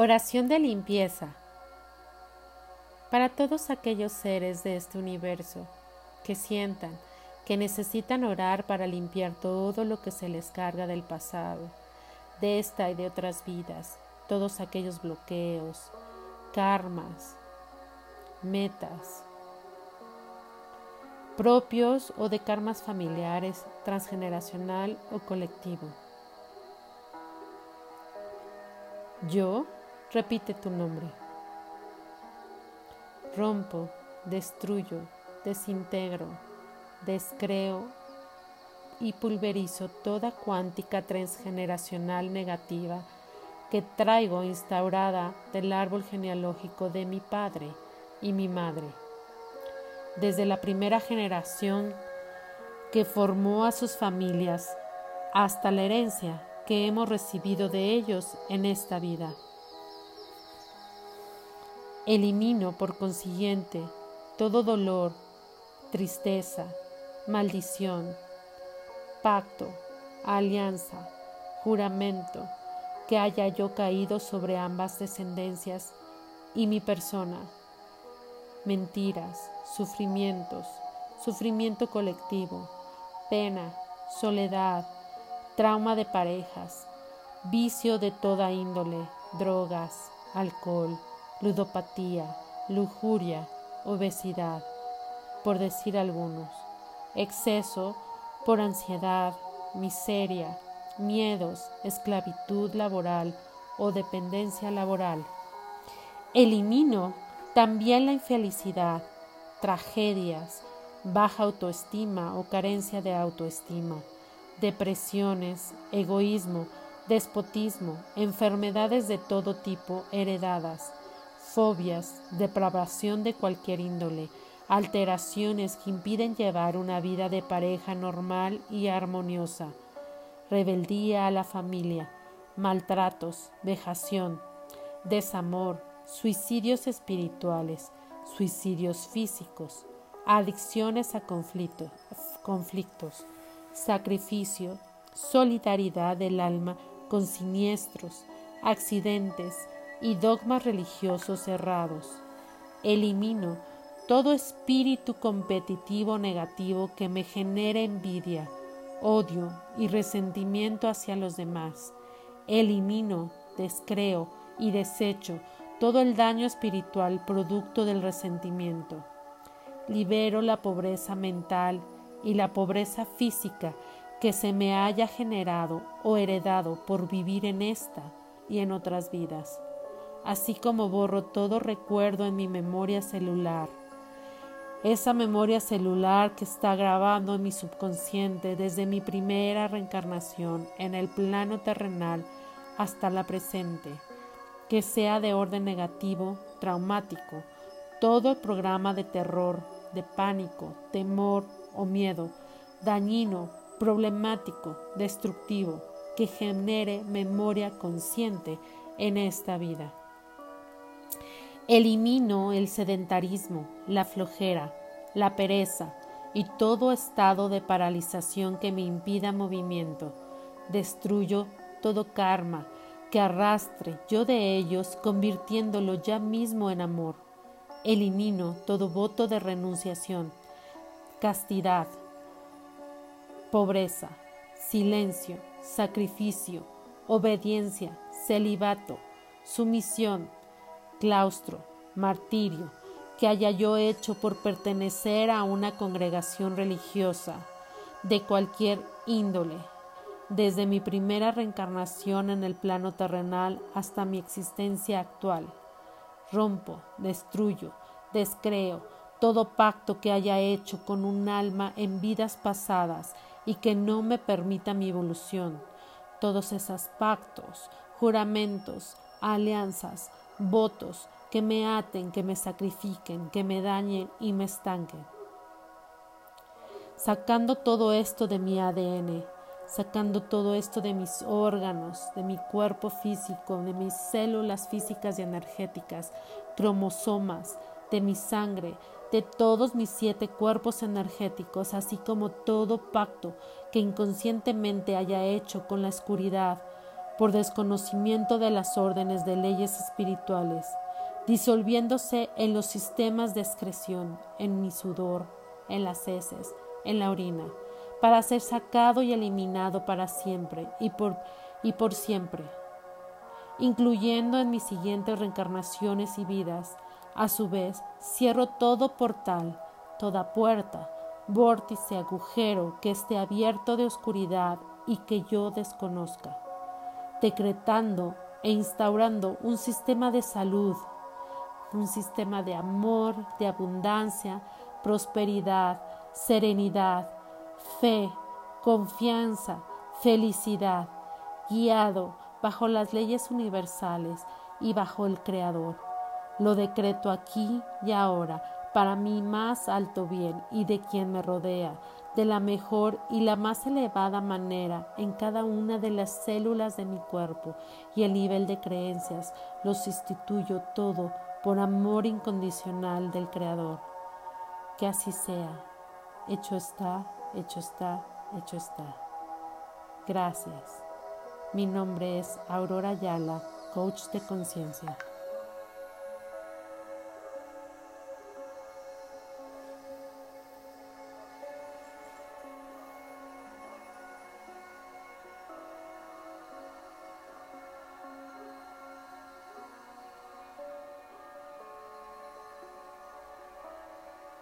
Oración de limpieza. Para todos aquellos seres de este universo que sientan que necesitan orar para limpiar todo lo que se les carga del pasado, de esta y de otras vidas, todos aquellos bloqueos, karmas, metas, propios o de karmas familiares, transgeneracional o colectivo. Yo Repite tu nombre. Rompo, destruyo, desintegro, descreo y pulverizo toda cuántica transgeneracional negativa que traigo instaurada del árbol genealógico de mi padre y mi madre. Desde la primera generación que formó a sus familias hasta la herencia que hemos recibido de ellos en esta vida. Elimino, por consiguiente, todo dolor, tristeza, maldición, pacto, alianza, juramento que haya yo caído sobre ambas descendencias y mi persona. Mentiras, sufrimientos, sufrimiento colectivo, pena, soledad, trauma de parejas, vicio de toda índole, drogas, alcohol, ludopatía, lujuria, obesidad, por decir algunos, exceso por ansiedad, miseria, miedos, esclavitud laboral o dependencia laboral. Elimino también la infelicidad, tragedias, baja autoestima o carencia de autoestima, depresiones, egoísmo, despotismo, enfermedades de todo tipo heredadas, fobias, depravación de cualquier índole, alteraciones que impiden llevar una vida de pareja normal y armoniosa, rebeldía a la familia, maltratos, vejación, desamor, suicidios espirituales, suicidios físicos, adicciones a conflictos, conflictos sacrificio, solidaridad del alma con siniestros, accidentes, y dogmas religiosos cerrados. Elimino todo espíritu competitivo negativo que me genere envidia, odio y resentimiento hacia los demás. Elimino, descreo y desecho todo el daño espiritual producto del resentimiento. Libero la pobreza mental y la pobreza física que se me haya generado o heredado por vivir en esta y en otras vidas así como borro todo recuerdo en mi memoria celular. Esa memoria celular que está grabando en mi subconsciente desde mi primera reencarnación en el plano terrenal hasta la presente, que sea de orden negativo, traumático, todo el programa de terror, de pánico, temor o miedo, dañino, problemático, destructivo, que genere memoria consciente en esta vida. Elimino el sedentarismo, la flojera, la pereza y todo estado de paralización que me impida movimiento. Destruyo todo karma que arrastre yo de ellos, convirtiéndolo ya mismo en amor. Elimino todo voto de renunciación, castidad, pobreza, silencio, sacrificio, obediencia, celibato, sumisión, claustro, martirio, que haya yo hecho por pertenecer a una congregación religiosa de cualquier índole, desde mi primera reencarnación en el plano terrenal hasta mi existencia actual. Rompo, destruyo, descreo todo pacto que haya hecho con un alma en vidas pasadas y que no me permita mi evolución. Todos esos pactos, juramentos, alianzas, votos que me aten, que me sacrifiquen, que me dañen y me estanquen. Sacando todo esto de mi ADN, sacando todo esto de mis órganos, de mi cuerpo físico, de mis células físicas y energéticas, cromosomas, de mi sangre, de todos mis siete cuerpos energéticos, así como todo pacto que inconscientemente haya hecho con la oscuridad, por desconocimiento de las órdenes de leyes espirituales, disolviéndose en los sistemas de excreción, en mi sudor, en las heces, en la orina, para ser sacado y eliminado para siempre y por, y por siempre, incluyendo en mis siguientes reencarnaciones y vidas. A su vez, cierro todo portal, toda puerta, vórtice, agujero que esté abierto de oscuridad y que yo desconozca, decretando e instaurando un sistema de salud, un sistema de amor, de abundancia, prosperidad, serenidad, fe, confianza, felicidad, guiado bajo las leyes universales y bajo el Creador. Lo decreto aquí y ahora para mi más alto bien y de quien me rodea, de la mejor y la más elevada manera en cada una de las células de mi cuerpo y el nivel de creencias, los instituyo todo por amor incondicional del Creador. Que así sea. Hecho está, hecho está, hecho está. Gracias. Mi nombre es Aurora Ayala, coach de conciencia.